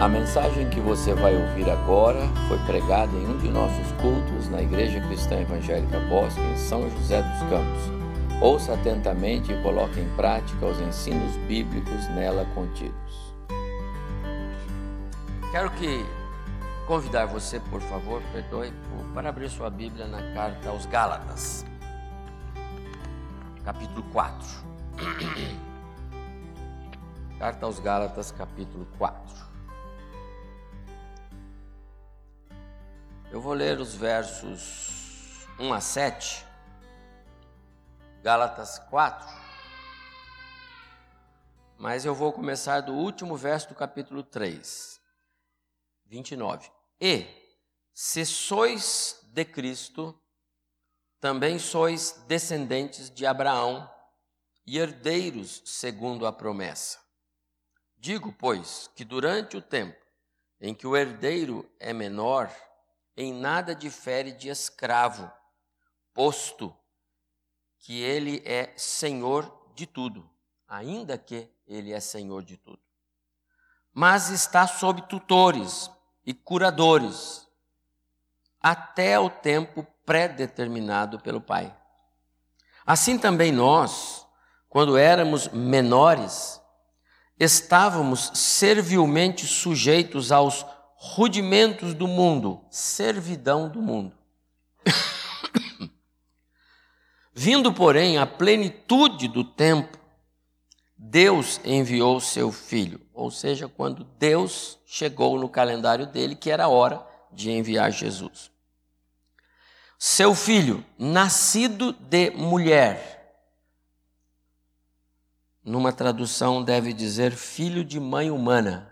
A mensagem que você vai ouvir agora foi pregada em um de nossos cultos na Igreja Cristã Evangélica Bosque, em São José dos Campos. Ouça atentamente e coloque em prática os ensinos bíblicos nela contidos. Quero que convidar você, por favor, perdoe, para abrir sua Bíblia na carta aos Gálatas, capítulo 4. Carta aos Gálatas, capítulo 4. Eu vou ler os versos 1 a 7, Gálatas 4, mas eu vou começar do último verso do capítulo 3, 29. E, se sois de Cristo, também sois descendentes de Abraão e herdeiros segundo a promessa. Digo, pois, que durante o tempo em que o herdeiro é menor, em nada difere de escravo, posto que ele é senhor de tudo, ainda que ele é senhor de tudo. Mas está sob tutores e curadores até o tempo pré-determinado pelo Pai. Assim também nós, quando éramos menores, estávamos servilmente sujeitos aos rudimentos do mundo, servidão do mundo. Vindo, porém, à plenitude do tempo, Deus enviou seu filho, ou seja, quando Deus chegou no calendário dele, que era a hora de enviar Jesus. Seu filho, nascido de mulher, numa tradução deve dizer filho de mãe humana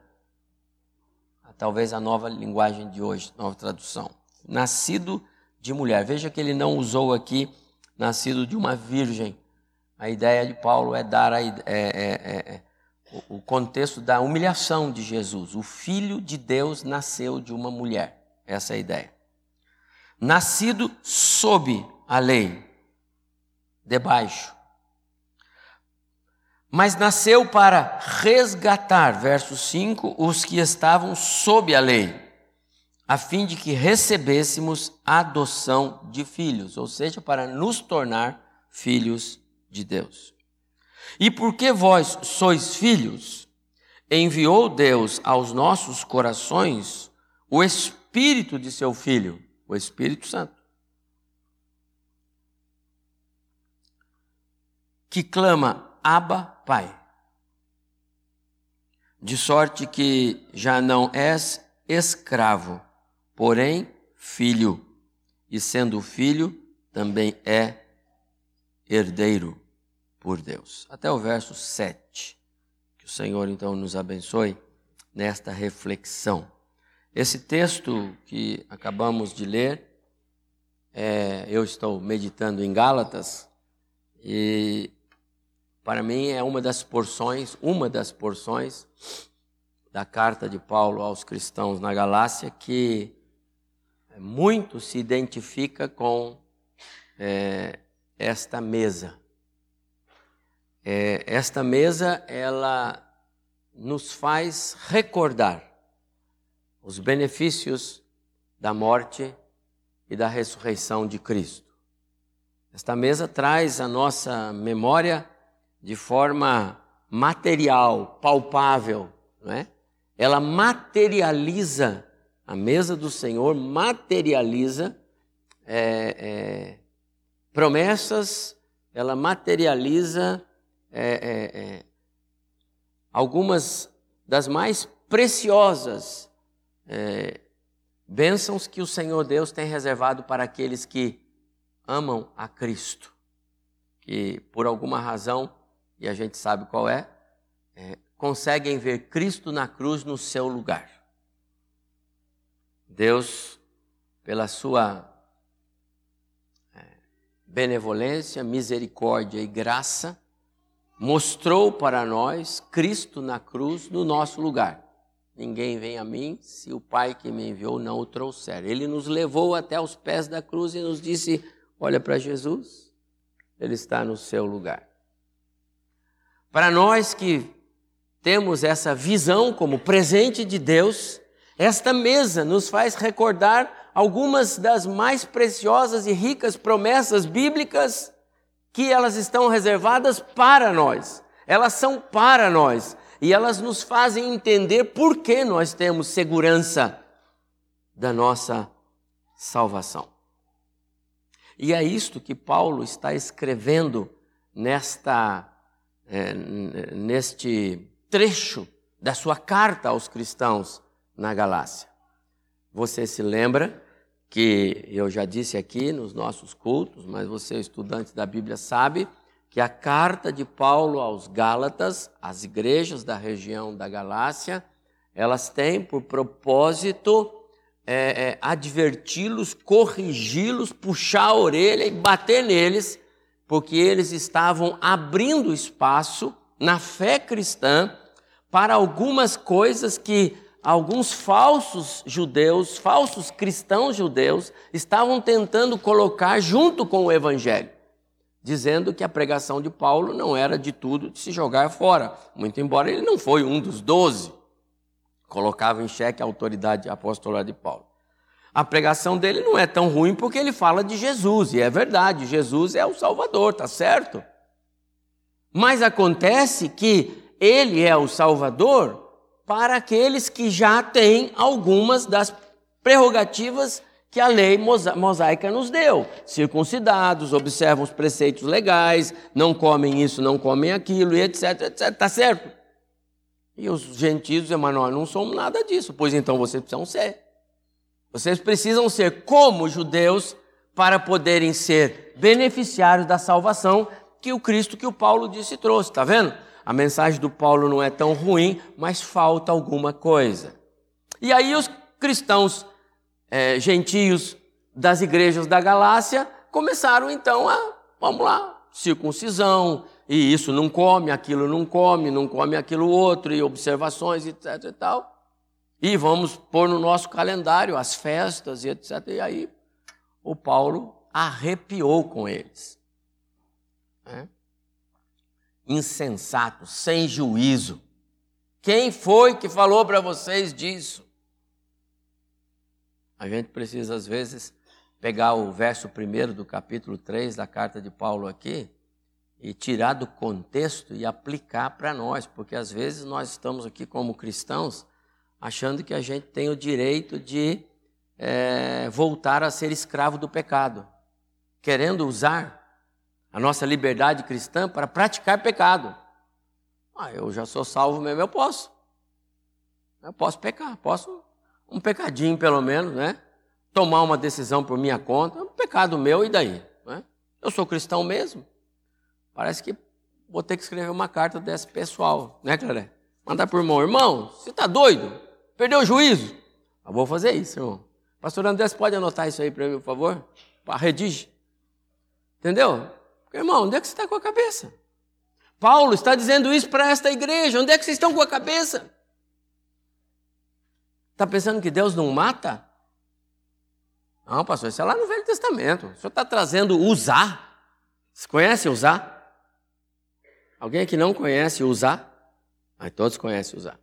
talvez a nova linguagem de hoje, nova tradução. Nascido de mulher. Veja que ele não usou aqui nascido de uma virgem. A ideia de Paulo é dar a, é, é, é, é o contexto da humilhação de Jesus. O Filho de Deus nasceu de uma mulher. Essa é a ideia. Nascido sob a lei, debaixo mas nasceu para resgatar, verso 5, os que estavam sob a lei, a fim de que recebêssemos adoção de filhos, ou seja, para nos tornar filhos de Deus. E porque vós sois filhos, enviou Deus aos nossos corações o Espírito de seu Filho, o Espírito Santo, que clama: Abba, Pai. De sorte que já não és escravo, porém filho, e sendo filho, também é herdeiro por Deus. Até o verso 7. Que o Senhor então nos abençoe nesta reflexão. Esse texto que acabamos de ler, é, eu estou meditando em Gálatas, e para mim é uma das porções, uma das porções da carta de Paulo aos cristãos na Galácia que muito se identifica com é, esta mesa. É, esta mesa ela nos faz recordar os benefícios da morte e da ressurreição de Cristo. Esta mesa traz à nossa memória de forma material, palpável, não é? Ela materializa, a mesa do Senhor materializa é, é, promessas, ela materializa é, é, é algumas das mais preciosas é, bênçãos que o Senhor Deus tem reservado para aqueles que amam a Cristo, que por alguma razão e a gente sabe qual é, é conseguem ver Cristo na cruz no seu lugar. Deus, pela sua é, benevolência, misericórdia e graça, mostrou para nós Cristo na cruz no nosso lugar. Ninguém vem a mim se o Pai que me enviou não o trouxer. Ele nos levou até os pés da cruz e nos disse: Olha para Jesus, ele está no seu lugar. Para nós que temos essa visão como presente de Deus, esta mesa nos faz recordar algumas das mais preciosas e ricas promessas bíblicas que elas estão reservadas para nós. Elas são para nós e elas nos fazem entender por que nós temos segurança da nossa salvação. E é isto que Paulo está escrevendo nesta, é, neste trecho da sua carta aos cristãos na Galácia. Você se lembra que eu já disse aqui nos nossos cultos, mas você, estudante da Bíblia, sabe que a carta de Paulo aos Gálatas, às igrejas da região da Galácia, elas têm por propósito é, é, adverti-los, corrigi-los, puxar a orelha e bater neles, porque eles estavam abrindo espaço na fé cristã para algumas coisas que alguns falsos judeus, falsos cristãos judeus, estavam tentando colocar junto com o evangelho, dizendo que a pregação de Paulo não era de tudo de se jogar fora, muito embora ele não foi um dos doze colocava em xeque a autoridade apostolar de Paulo. A pregação dele não é tão ruim porque ele fala de Jesus, e é verdade, Jesus é o Salvador, tá certo? Mas acontece que ele é o Salvador para aqueles que já têm algumas das prerrogativas que a lei mosaica nos deu. Circuncidados, observam os preceitos legais, não comem isso, não comem aquilo, e etc, etc. Tá certo? E os gentios dizem, mas nós não somos nada disso. Pois então vocês precisam ser. Vocês precisam ser como judeus para poderem ser beneficiários da salvação que o Cristo que o Paulo disse trouxe. Está vendo? A mensagem do Paulo não é tão ruim, mas falta alguma coisa. E aí os cristãos é, gentios das igrejas da Galácia começaram então a, vamos lá, circuncisão, e isso não come, aquilo não come, não come aquilo outro, e observações, etc e tal. E vamos pôr no nosso calendário as festas e etc. E aí o Paulo arrepiou com eles. É? Insensato, sem juízo. Quem foi que falou para vocês disso? A gente precisa, às vezes, pegar o verso primeiro do capítulo 3 da carta de Paulo aqui e tirar do contexto e aplicar para nós, porque às vezes nós estamos aqui como cristãos achando que a gente tem o direito de é, voltar a ser escravo do pecado, querendo usar a nossa liberdade cristã para praticar pecado. Ah, eu já sou salvo mesmo, eu posso. Eu posso pecar, posso um pecadinho pelo menos, né? Tomar uma decisão por minha conta, um pecado meu e daí? Né? Eu sou cristão mesmo. Parece que vou ter que escrever uma carta dessa pessoal, né, Claré? Mandar por irmão, irmão, você está doido? Perdeu o juízo? Eu vou fazer isso, irmão. Pastor André, você pode anotar isso aí para mim, por favor? Para redige. Entendeu? Irmão, onde é que você está com a cabeça? Paulo está dizendo isso para esta igreja. Onde é que vocês estão com a cabeça? Está pensando que Deus não mata? Não, pastor, isso é lá no Velho Testamento. O senhor está trazendo usar. Você conhece usar? Alguém que não conhece usar? Mas todos conhecem usar.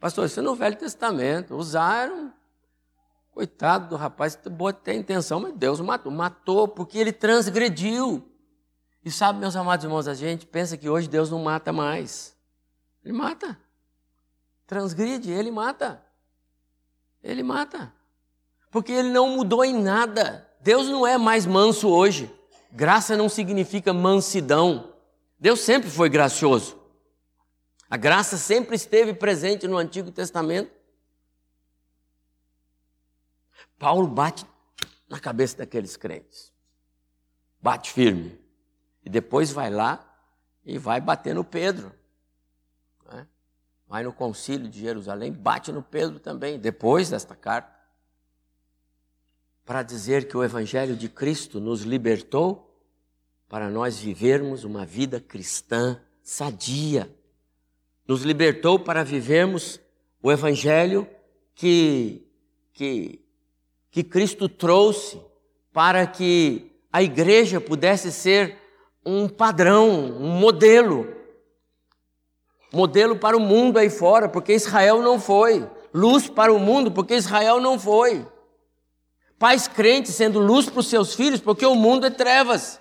Pastor, isso é no Velho Testamento. Usar era um coitado do rapaz, boa ter intenção, mas Deus matou. Matou porque ele transgrediu. E sabe, meus amados irmãos, a gente pensa que hoje Deus não mata mais. Ele mata. Transgride, ele mata. Ele mata. Porque ele não mudou em nada. Deus não é mais manso hoje. Graça não significa mansidão. Deus sempre foi gracioso. A graça sempre esteve presente no Antigo Testamento. Paulo bate na cabeça daqueles crentes. Bate firme. E depois vai lá e vai bater no Pedro. Né? Vai no concílio de Jerusalém, bate no Pedro também, depois desta carta. Para dizer que o Evangelho de Cristo nos libertou para nós vivermos uma vida cristã sadia. Nos libertou para vivermos o evangelho que, que, que Cristo trouxe para que a igreja pudesse ser um padrão, um modelo. modelo para o mundo aí fora, porque Israel não foi. Luz para o mundo, porque Israel não foi. Pais crentes sendo luz para os seus filhos, porque o mundo é trevas.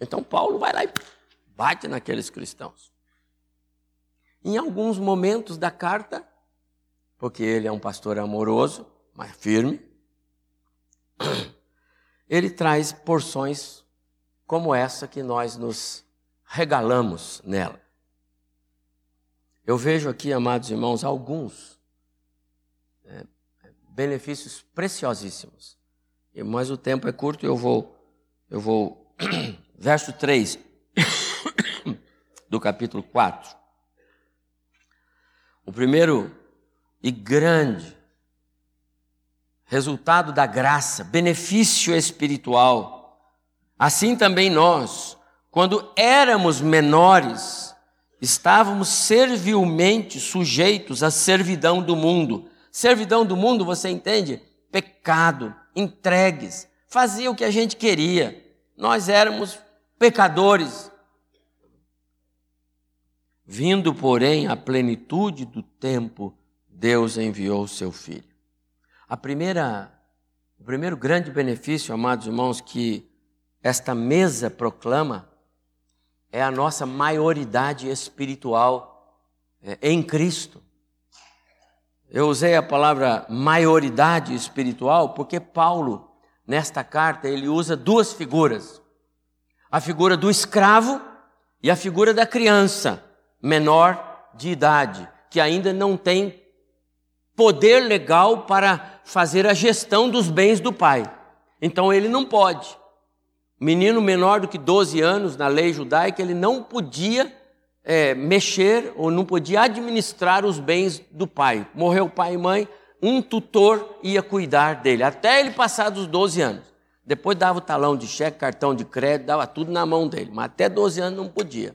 Então Paulo vai lá e bate naqueles cristãos. Em alguns momentos da carta, porque ele é um pastor amoroso, mas firme, ele traz porções como essa que nós nos regalamos nela. Eu vejo aqui, amados irmãos, alguns é, benefícios preciosíssimos. Mas o tempo é curto, eu vou, eu vou, verso 3 do capítulo 4. O primeiro e grande resultado da graça, benefício espiritual. Assim também nós, quando éramos menores, estávamos servilmente sujeitos à servidão do mundo. Servidão do mundo, você entende? Pecado, entregues, fazia o que a gente queria. Nós éramos pecadores. Vindo, porém, à plenitude do tempo, Deus enviou o seu filho. A primeira, o primeiro grande benefício, amados irmãos, que esta mesa proclama é a nossa maioridade espiritual é, em Cristo. Eu usei a palavra maioridade espiritual porque Paulo, nesta carta, ele usa duas figuras: a figura do escravo e a figura da criança menor de idade, que ainda não tem poder legal para fazer a gestão dos bens do pai. Então ele não pode. Menino menor do que 12 anos, na lei judaica, ele não podia é, mexer ou não podia administrar os bens do pai. Morreu pai e mãe, um tutor ia cuidar dele, até ele passar dos 12 anos. Depois dava o talão de cheque, cartão de crédito, dava tudo na mão dele, mas até 12 anos não podia.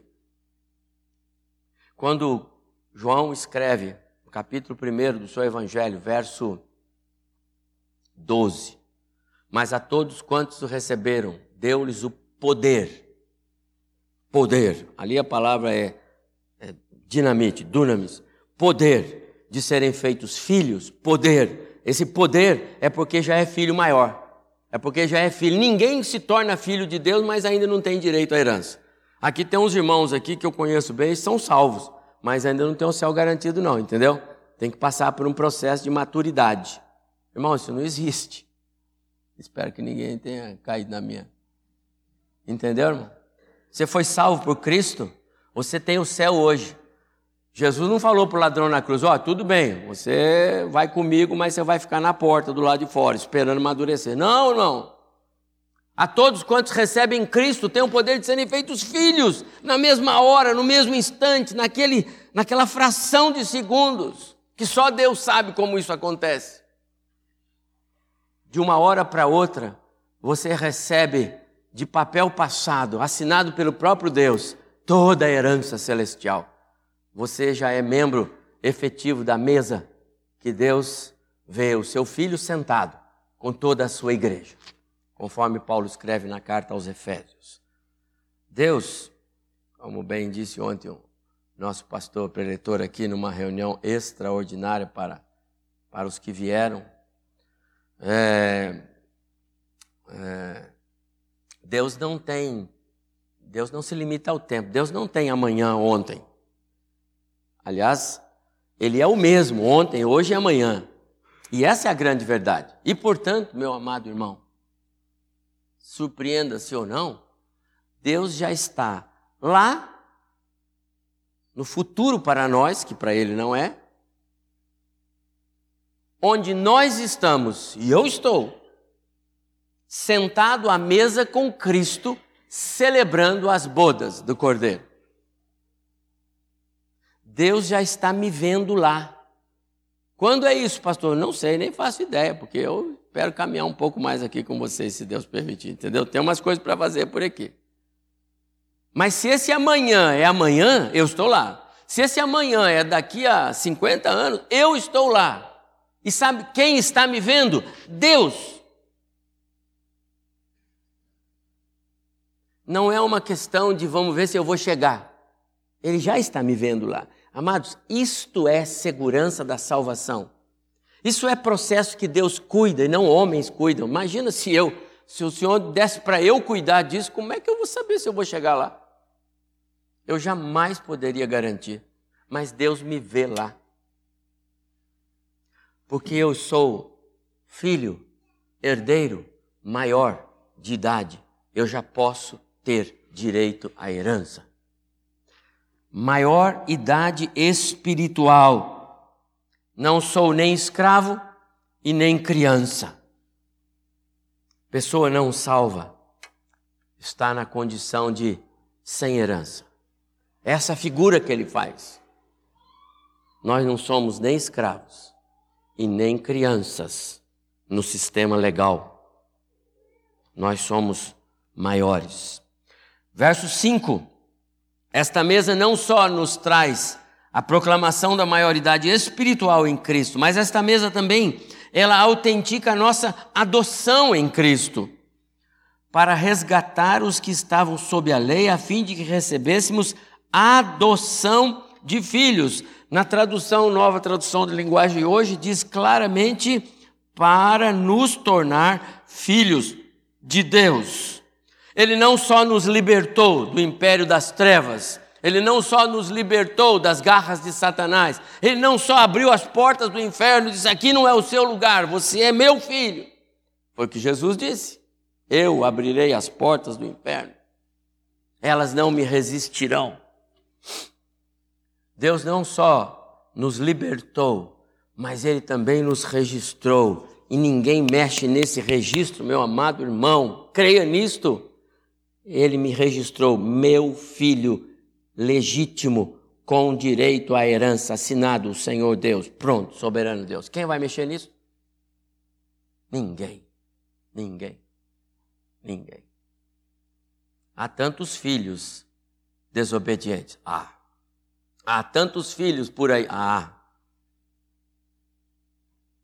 Quando João escreve capítulo 1 do seu Evangelho, verso 12. Mas a todos quantos o receberam, deu-lhes o poder. Poder. Ali a palavra é, é dinamite, dunamis. Poder de serem feitos filhos. Poder. Esse poder é porque já é filho maior. É porque já é filho. Ninguém se torna filho de Deus, mas ainda não tem direito à herança. Aqui tem uns irmãos aqui que eu conheço bem, são salvos mas ainda não tem o céu garantido, não, entendeu? Tem que passar por um processo de maturidade. Irmão, isso não existe. Espero que ninguém tenha caído na minha. Entendeu, irmão? Você foi salvo por Cristo, você tem o céu hoje. Jesus não falou para o ladrão na cruz: Ó, oh, tudo bem, você vai comigo, mas você vai ficar na porta do lado de fora, esperando amadurecer. Não, irmão. A todos quantos recebem Cristo têm o poder de serem feitos filhos na mesma hora, no mesmo instante, naquele, naquela fração de segundos, que só Deus sabe como isso acontece. De uma hora para outra, você recebe de papel passado, assinado pelo próprio Deus, toda a herança celestial. Você já é membro efetivo da mesa que Deus vê o seu filho sentado com toda a sua igreja conforme Paulo escreve na carta aos Efésios. Deus, como bem disse ontem o nosso pastor preletor aqui numa reunião extraordinária para, para os que vieram, é, é, Deus não tem, Deus não se limita ao tempo, Deus não tem amanhã, ontem. Aliás, Ele é o mesmo ontem, hoje e amanhã. E essa é a grande verdade. E portanto, meu amado irmão, surpreenda-se ou não, Deus já está lá no futuro para nós, que para Ele não é, onde nós estamos, e eu estou, sentado à mesa com Cristo, celebrando as bodas do Cordeiro. Deus já está me vendo lá. Quando é isso, pastor? Não sei, nem faço ideia, porque eu espero caminhar um pouco mais aqui com vocês, se Deus permitir, entendeu? Tem umas coisas para fazer por aqui. Mas se esse amanhã é amanhã, eu estou lá. Se esse amanhã é daqui a 50 anos, eu estou lá. E sabe quem está me vendo? Deus. Não é uma questão de vamos ver se eu vou chegar. Ele já está me vendo lá. Amados, isto é segurança da salvação. Isso é processo que Deus cuida e não homens cuidam. Imagina se eu, se o Senhor desse para eu cuidar disso, como é que eu vou saber se eu vou chegar lá? Eu jamais poderia garantir, mas Deus me vê lá. Porque eu sou filho, herdeiro maior de idade, eu já posso ter direito à herança maior idade espiritual. Não sou nem escravo e nem criança. Pessoa não salva está na condição de sem herança. Essa figura que ele faz. Nós não somos nem escravos e nem crianças no sistema legal. Nós somos maiores. Verso 5 esta mesa não só nos traz a proclamação da maioridade espiritual em Cristo, mas esta mesa também, ela autentica a nossa adoção em Cristo, para resgatar os que estavam sob a lei, a fim de que recebêssemos adoção de filhos. Na tradução, nova tradução de linguagem hoje, diz claramente para nos tornar filhos de Deus. Ele não só nos libertou do império das trevas, ele não só nos libertou das garras de Satanás, ele não só abriu as portas do inferno e disse: Aqui não é o seu lugar, você é meu filho. Foi o que Jesus disse: Eu abrirei as portas do inferno, elas não me resistirão. Deus não só nos libertou, mas Ele também nos registrou. E ninguém mexe nesse registro, meu amado irmão. Creia nisto. Ele me registrou, meu filho legítimo, com direito à herança, assinado o Senhor Deus. Pronto, soberano Deus. Quem vai mexer nisso? Ninguém. Ninguém. Ninguém. Há tantos filhos desobedientes. Ah. Há tantos filhos por aí. Ah.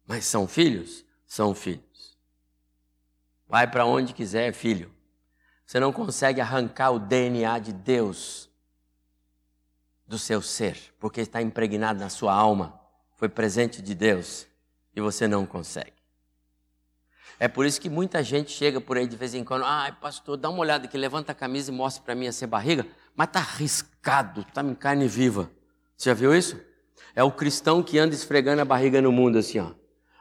Mas são filhos? São filhos. Vai para onde quiser, filho. Você não consegue arrancar o DNA de Deus do seu ser, porque está impregnado na sua alma, foi presente de Deus e você não consegue. É por isso que muita gente chega por aí de vez em quando, ai pastor, dá uma olhada aqui, levanta a camisa e mostra para mim essa barriga, mas está riscado, está em carne viva. Você já viu isso? É o cristão que anda esfregando a barriga no mundo assim, ó.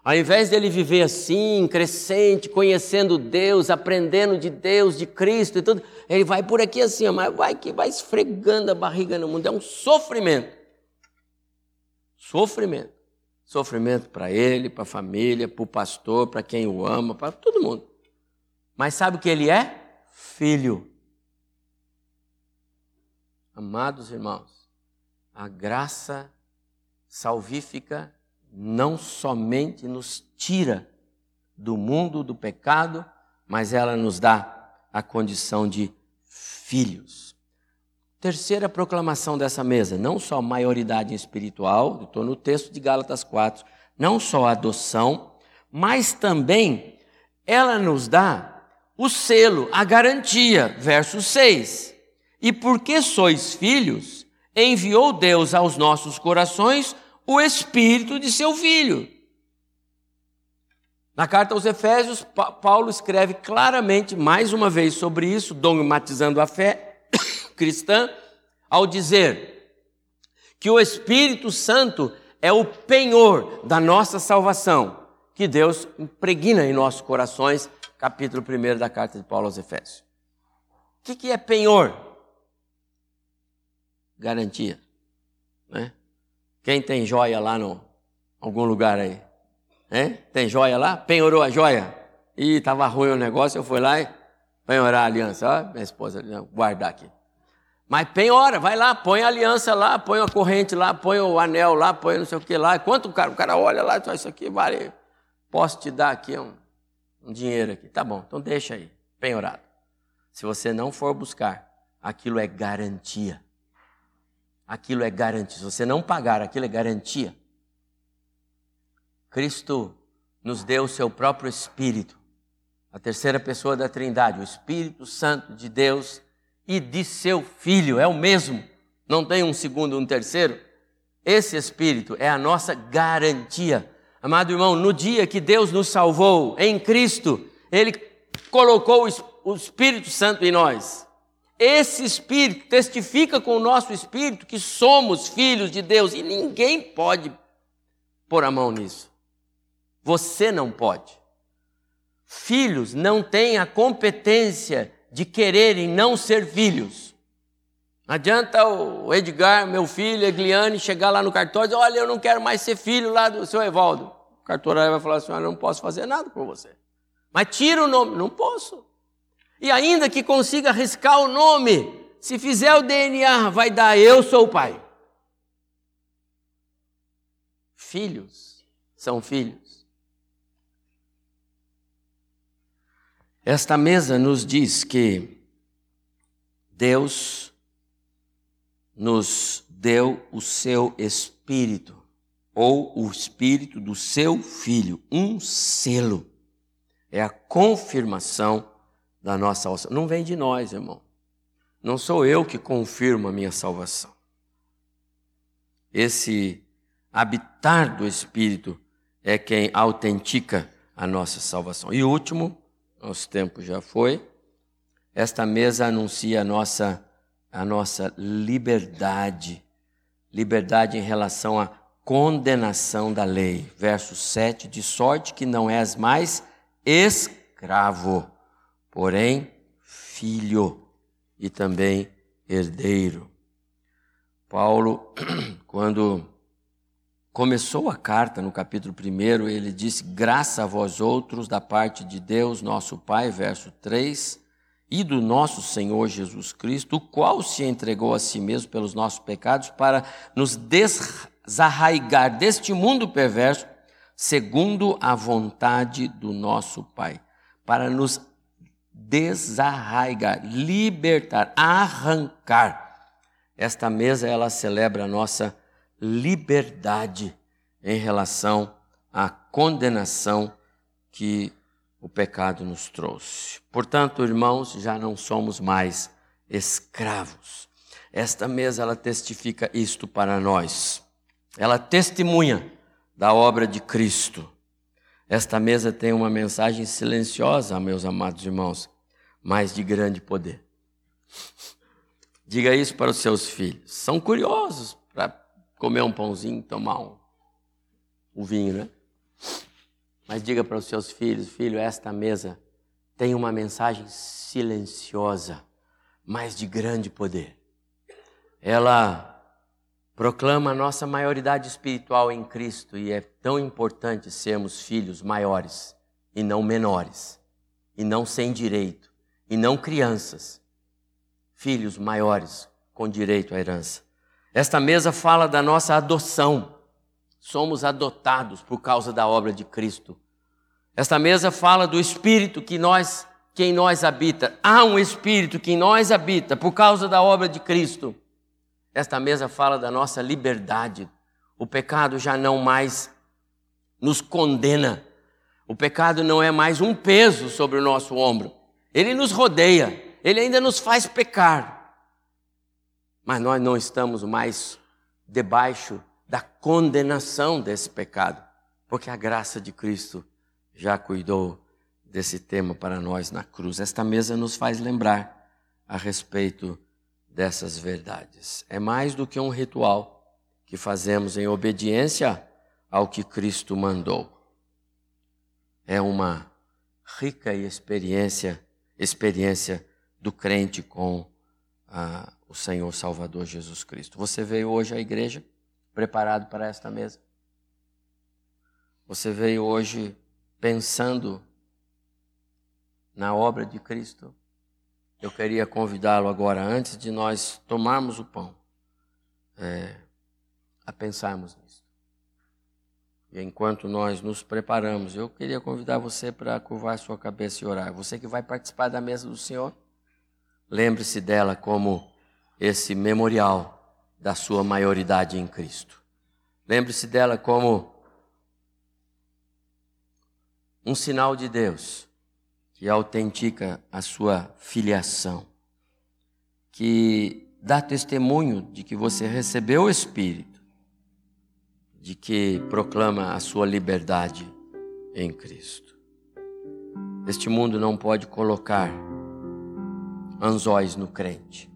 Ao invés dele viver assim, crescente, conhecendo Deus, aprendendo de Deus, de Cristo e tudo, ele vai por aqui assim, mas vai que vai esfregando a barriga no mundo. É um sofrimento. Sofrimento. Sofrimento para ele, para a família, para o pastor, para quem o ama, para todo mundo. Mas sabe o que ele é? Filho. Amados irmãos, a graça salvífica não somente nos tira do mundo do pecado, mas ela nos dá a condição de filhos. Terceira proclamação dessa mesa, não só maioridade espiritual, estou no texto de Gálatas 4, não só adoção, mas também ela nos dá o selo, a garantia, verso 6. E porque sois filhos, enviou Deus aos nossos corações o espírito de seu filho. Na carta aos Efésios, Paulo escreve claramente, mais uma vez, sobre isso, dogmatizando a fé cristã, ao dizer que o Espírito Santo é o penhor da nossa salvação, que Deus impregna em nossos corações, capítulo 1 da carta de Paulo aos Efésios. O que é penhor? Garantia. Né? Quem tem joia lá no algum lugar aí? Hein? Tem joia lá? Penhorou a joia? Ih, estava ruim o negócio, eu fui lá e penhorar a aliança. Ó, minha esposa, guardar aqui. Mas penhora, vai lá, põe a aliança lá, põe a corrente lá, põe o anel lá, põe não sei o que lá. Quanto o cara, o cara olha lá, isso aqui vale, posso te dar aqui um, um dinheiro aqui. Tá bom, então deixa aí, penhorado. Se você não for buscar, aquilo é garantia aquilo é garantia. Se você não pagar, aquilo é garantia. Cristo nos deu o seu próprio Espírito, a terceira pessoa da Trindade, o Espírito Santo de Deus e de seu Filho, é o mesmo. não tem um segundo, um terceiro. Esse Espírito é a nossa garantia. Amado irmão, no dia que Deus nos salvou em Cristo, Ele colocou o Espírito Santo em nós. Esse Espírito testifica com o nosso Espírito que somos filhos de Deus e ninguém pode pôr a mão nisso. Você não pode. Filhos não têm a competência de quererem não ser filhos. Não adianta o Edgar, meu filho, Egliane, chegar lá no cartório e dizer: Olha, eu não quero mais ser filho lá do seu Evaldo. O cartorário vai falar assim: Olha, eu não posso fazer nada por você. Mas tira o nome. Não posso. E ainda que consiga arriscar o nome, se fizer o DNA, vai dar eu sou o pai. Filhos são filhos. Esta mesa nos diz que Deus nos deu o seu espírito, ou o espírito do seu filho, um selo. É a confirmação da nossa salvação. Não vem de nós, irmão. Não sou eu que confirmo a minha salvação. Esse habitar do Espírito é quem autentica a nossa salvação. E último, nosso tempo já foi, esta mesa anuncia a nossa, a nossa liberdade. Liberdade em relação à condenação da lei. Verso 7, de sorte que não és mais escravo porém filho e também herdeiro. Paulo, quando começou a carta no capítulo 1, ele disse: Graça a vós outros da parte de Deus, nosso Pai, verso 3, e do nosso Senhor Jesus Cristo, o qual se entregou a si mesmo pelos nossos pecados para nos desarraigar deste mundo perverso, segundo a vontade do nosso Pai, para nos desarraigar, libertar, arrancar. Esta mesa ela celebra a nossa liberdade em relação à condenação que o pecado nos trouxe. Portanto, irmãos, já não somos mais escravos. Esta mesa ela testifica isto para nós. Ela testemunha da obra de Cristo. Esta mesa tem uma mensagem silenciosa, meus amados irmãos, mas de grande poder. Diga isso para os seus filhos. São curiosos para comer um pãozinho, tomar um, um vinho, né? Mas diga para os seus filhos, filho, esta mesa tem uma mensagem silenciosa, mas de grande poder. Ela proclama a nossa maioridade espiritual em Cristo e é tão importante sermos filhos maiores e não menores, e não sem direito, e não crianças, filhos maiores com direito à herança. Esta mesa fala da nossa adoção. Somos adotados por causa da obra de Cristo. Esta mesa fala do espírito que nós que em nós habita. Há um espírito que em nós habita por causa da obra de Cristo. Esta mesa fala da nossa liberdade. O pecado já não mais nos condena. O pecado não é mais um peso sobre o nosso ombro. Ele nos rodeia, ele ainda nos faz pecar. Mas nós não estamos mais debaixo da condenação desse pecado, porque a graça de Cristo já cuidou desse tema para nós na cruz. Esta mesa nos faz lembrar a respeito dessas verdades. É mais do que um ritual que fazemos em obediência ao que Cristo mandou. É uma rica experiência, experiência do crente com ah, o Senhor Salvador Jesus Cristo. Você veio hoje à igreja preparado para esta mesa? Você veio hoje pensando na obra de Cristo? Eu queria convidá-lo agora, antes de nós tomarmos o pão, é, a pensarmos nisso. E enquanto nós nos preparamos, eu queria convidar você para curvar sua cabeça e orar. Você que vai participar da mesa do Senhor, lembre-se dela como esse memorial da sua maioridade em Cristo. Lembre-se dela como um sinal de Deus que autentica a sua filiação, que dá testemunho de que você recebeu o Espírito, de que proclama a sua liberdade em Cristo. Este mundo não pode colocar anzóis no crente.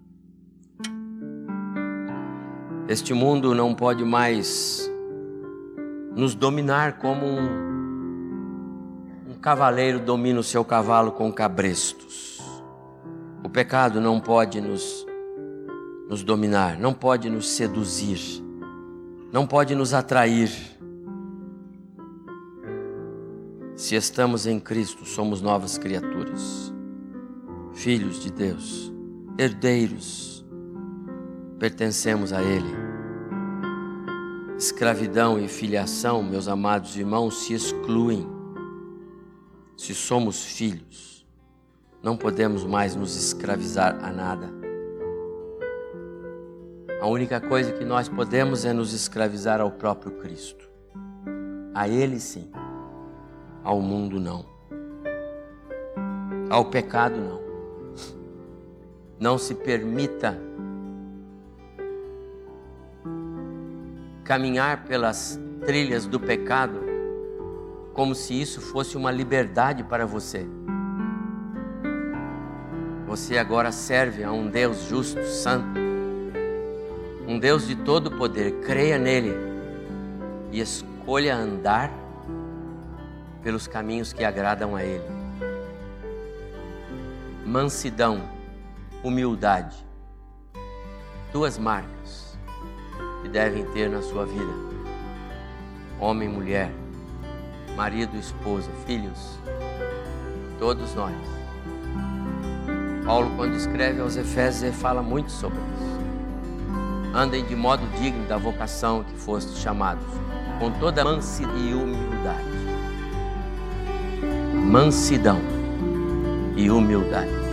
Este mundo não pode mais nos dominar como um, cavaleiro domina o seu cavalo com cabrestos. O pecado não pode nos, nos dominar, não pode nos seduzir, não pode nos atrair. Se estamos em Cristo, somos novas criaturas, filhos de Deus, herdeiros, pertencemos a Ele. Escravidão e filiação, meus amados irmãos, se excluem. Se somos filhos, não podemos mais nos escravizar a nada. A única coisa que nós podemos é nos escravizar ao próprio Cristo. A Ele sim, ao mundo não. Ao pecado não. Não se permita caminhar pelas trilhas do pecado como se isso fosse uma liberdade para você. Você agora serve a um Deus justo, santo, um Deus de todo poder. Creia nele e escolha andar pelos caminhos que agradam a Ele. Mansidão, humildade, duas marcas que devem ter na sua vida. Homem, mulher, marido, esposa, filhos, todos nós. Paulo, quando escreve aos Efésios, ele fala muito sobre isso. Andem de modo digno da vocação que fostes chamados, com toda mansidão e humildade. Mansidão e humildade.